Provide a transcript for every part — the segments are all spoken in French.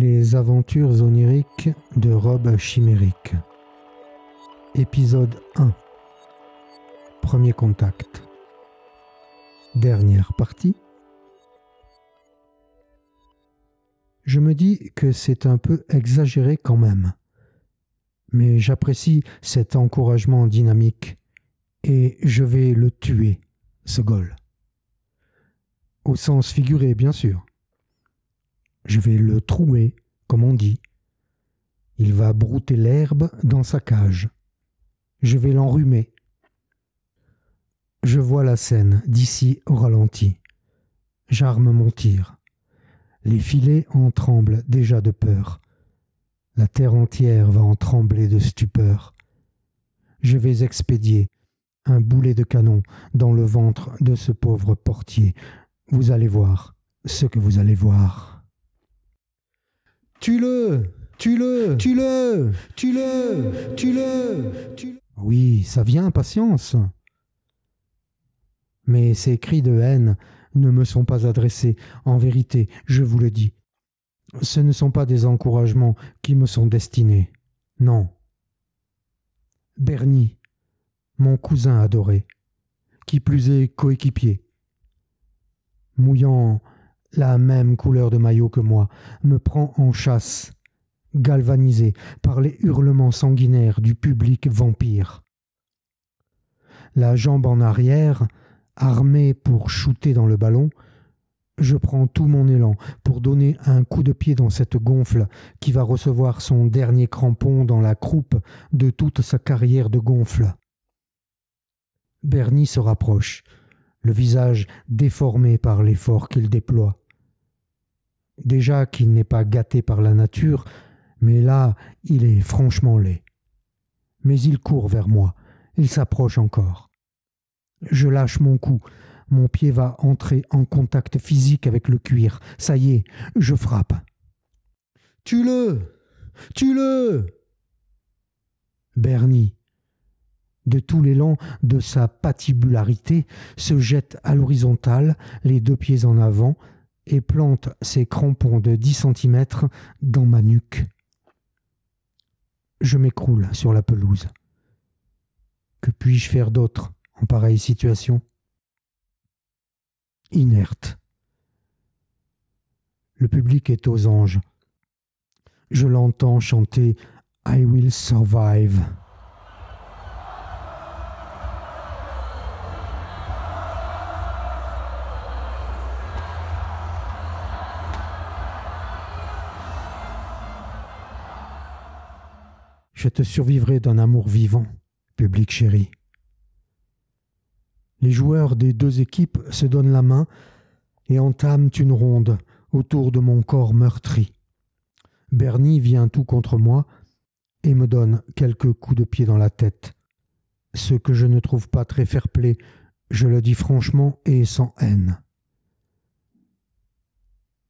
Les aventures oniriques de Rob Chimérique. Épisode 1. Premier contact. Dernière partie. Je me dis que c'est un peu exagéré quand même. Mais j'apprécie cet encouragement dynamique et je vais le tuer, ce goal. Au sens figuré, bien sûr. Je vais le trouer, comme on dit. Il va brouter l'herbe dans sa cage. Je vais l'enrhumer. Je vois la scène d'ici au ralenti. J'arme mon tir. Les filets en tremblent déjà de peur. La terre entière va en trembler de stupeur. Je vais expédier un boulet de canon dans le ventre de ce pauvre portier. Vous allez voir ce que vous allez voir. Tue-le Tue-le Tue-le Tue-le Tue-le Tue-le Oui, ça vient, patience. Mais ces cris de haine ne me sont pas adressés. En vérité, je vous le dis, ce ne sont pas des encouragements qui me sont destinés. Non. Bernie, mon cousin adoré, qui plus est coéquipier, mouillant la même couleur de maillot que moi, me prend en chasse, galvanisé par les hurlements sanguinaires du public vampire. La jambe en arrière, armé pour shooter dans le ballon, je prends tout mon élan pour donner un coup de pied dans cette gonfle qui va recevoir son dernier crampon dans la croupe de toute sa carrière de gonfle. Bernie se rapproche, le visage déformé par l'effort qu'il déploie. Déjà qu'il n'est pas gâté par la nature, mais là il est franchement laid. Mais il court vers moi, il s'approche encore. Je lâche mon cou, mon pied va entrer en contact physique avec le cuir. Ça y est, je frappe. Tue-le Tue-le Bernie, de tout l'élan de sa patibularité, se jette à l'horizontale, les deux pieds en avant, et plante ses crampons de dix centimètres dans ma nuque. Je m'écroule sur la pelouse. Que puis-je faire d'autre en pareille situation? Inerte. Le public est aux anges. Je l'entends chanter I will survive. Je te survivrai d'un amour vivant, public chéri. Les joueurs des deux équipes se donnent la main et entament une ronde autour de mon corps meurtri. Bernie vient tout contre moi et me donne quelques coups de pied dans la tête. Ce que je ne trouve pas très fair-play, je le dis franchement et sans haine.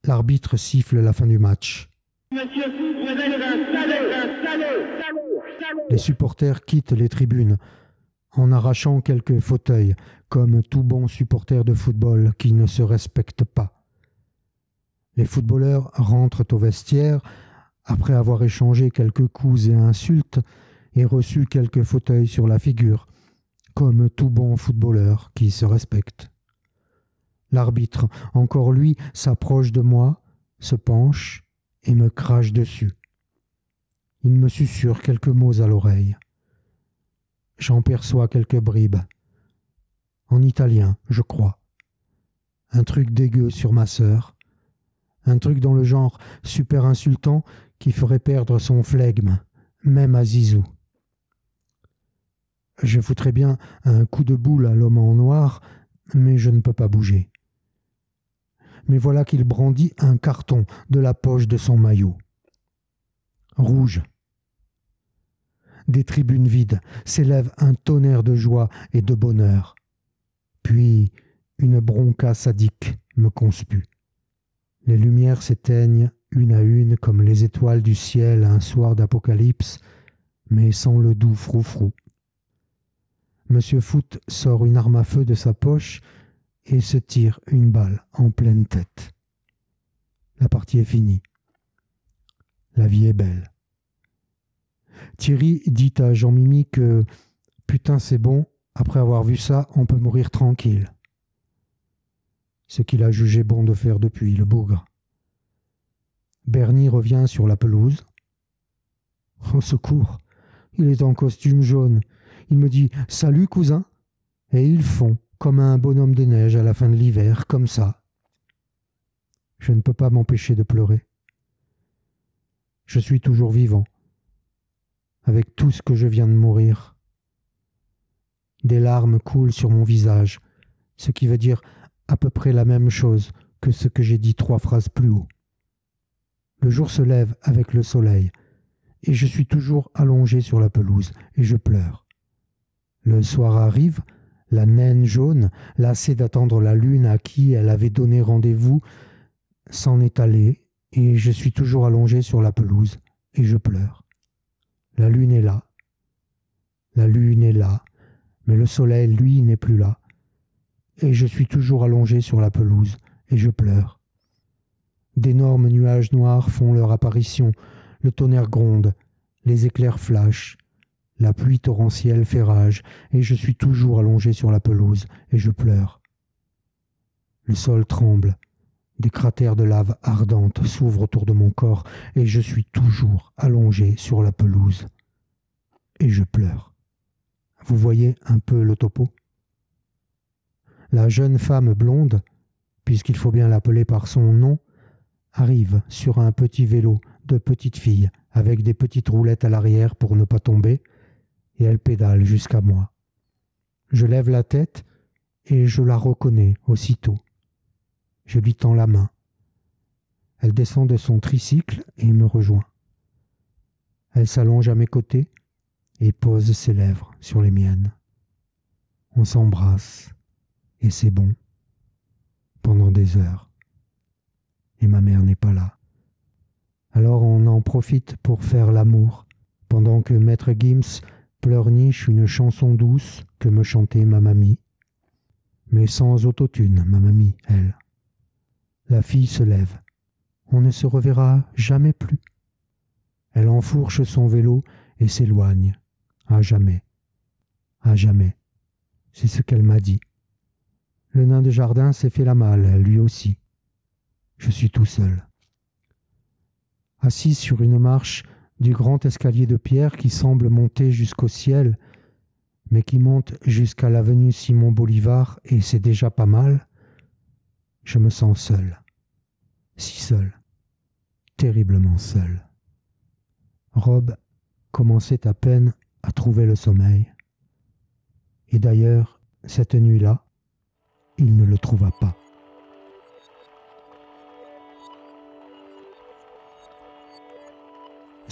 L'arbitre siffle la fin du match. Les supporters quittent les tribunes en arrachant quelques fauteuils, comme tout bon supporter de football qui ne se respecte pas. Les footballeurs rentrent au vestiaire après avoir échangé quelques coups et insultes et reçu quelques fauteuils sur la figure, comme tout bon footballeur qui se respecte. L'arbitre, encore lui, s'approche de moi, se penche et me crache dessus. Il me susurre quelques mots à l'oreille. J'en perçois quelques bribes. En italien, je crois. Un truc dégueu sur ma sœur. Un truc dans le genre super insultant qui ferait perdre son flegme, même à Zizou. Je foutrais bien un coup de boule à l'homme en noir, mais je ne peux pas bouger. Mais voilà qu'il brandit un carton de la poche de son maillot rouge. Des tribunes vides s'élève un tonnerre de joie et de bonheur. Puis une bronca sadique me conspue. Les lumières s'éteignent une à une comme les étoiles du ciel un soir d'apocalypse, mais sans le doux froufrou. Monsieur Foot sort une arme à feu de sa poche et se tire une balle en pleine tête. La partie est finie. La vie est belle. Thierry dit à Jean-Mimi que Putain, c'est bon, après avoir vu ça, on peut mourir tranquille. Ce qu'il a jugé bon de faire depuis, le bougre. Bernie revient sur la pelouse. Au secours, il est en costume jaune. Il me dit Salut, cousin. Et ils font, comme un bonhomme de neige à la fin de l'hiver, comme ça. Je ne peux pas m'empêcher de pleurer. Je suis toujours vivant, avec tout ce que je viens de mourir. Des larmes coulent sur mon visage, ce qui veut dire à peu près la même chose que ce que j'ai dit trois phrases plus haut. Le jour se lève avec le soleil, et je suis toujours allongé sur la pelouse, et je pleure. Le soir arrive, la naine jaune, lassée d'attendre la lune à qui elle avait donné rendez-vous, s'en est allée, et je suis toujours allongé sur la pelouse, et je pleure. La lune est là. La lune est là, mais le soleil, lui, n'est plus là. Et je suis toujours allongé sur la pelouse, et je pleure. D'énormes nuages noirs font leur apparition, le tonnerre gronde, les éclairs flashent, la pluie torrentielle fait rage, et je suis toujours allongé sur la pelouse, et je pleure. Le sol tremble, des cratères de lave ardente s'ouvrent autour de mon corps, et je suis toujours allongé sur la pelouse, et je pleure. Vous voyez un peu le topo? La jeune femme blonde, puisqu'il faut bien l'appeler par son nom, arrive sur un petit vélo de petite fille avec des petites roulettes à l'arrière pour ne pas tomber, et elle pédale jusqu'à moi. Je lève la tête et je la reconnais aussitôt. Je lui tends la main. Elle descend de son tricycle et me rejoint. Elle s'allonge à mes côtés et pose ses lèvres sur les miennes. On s'embrasse, et c'est bon, pendant des heures. Et ma mère n'est pas là. Alors on en profite pour faire l'amour, pendant que maître Gims pleurniche une chanson douce que me chantait ma mamie. Mais sans autotune, ma mamie, elle. La fille se lève. On ne se reverra jamais plus. Elle enfourche son vélo et s'éloigne, à jamais. À jamais. C'est ce qu'elle m'a dit. Le nain de jardin s'est fait la malle, lui aussi. Je suis tout seul. Assis sur une marche du grand escalier de pierre qui semble monter jusqu'au ciel, mais qui monte jusqu'à l'avenue Simon Bolivar, et c'est déjà pas mal, je me sens seul. Si seul. Terriblement seul. Rob commençait à peine à trouver le sommeil. Et d'ailleurs, cette nuit-là, il ne le trouva pas.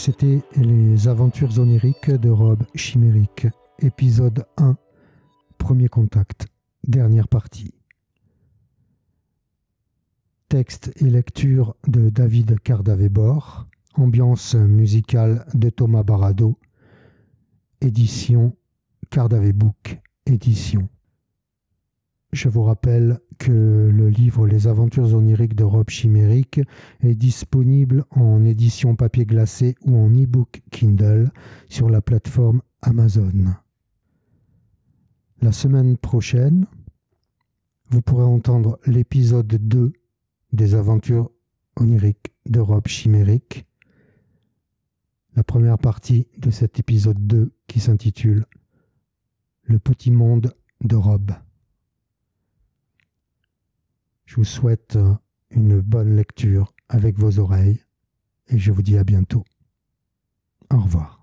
C'était les aventures oniriques de Rob Chimérique, épisode 1, premier contact, dernière partie. Texte et lecture de David Cardavébor, ambiance musicale de Thomas Barado, édition Cardavé Book, édition. Je vous rappelle que le livre Les aventures oniriques de Rob Chimérique est disponible en édition papier glacé ou en e-book Kindle sur la plateforme Amazon. La semaine prochaine, vous pourrez entendre l'épisode 2 des aventures oniriques de Rob Chimérique la première partie de cet épisode 2 qui s'intitule Le petit monde de. Je vous souhaite une bonne lecture avec vos oreilles et je vous dis à bientôt. Au revoir.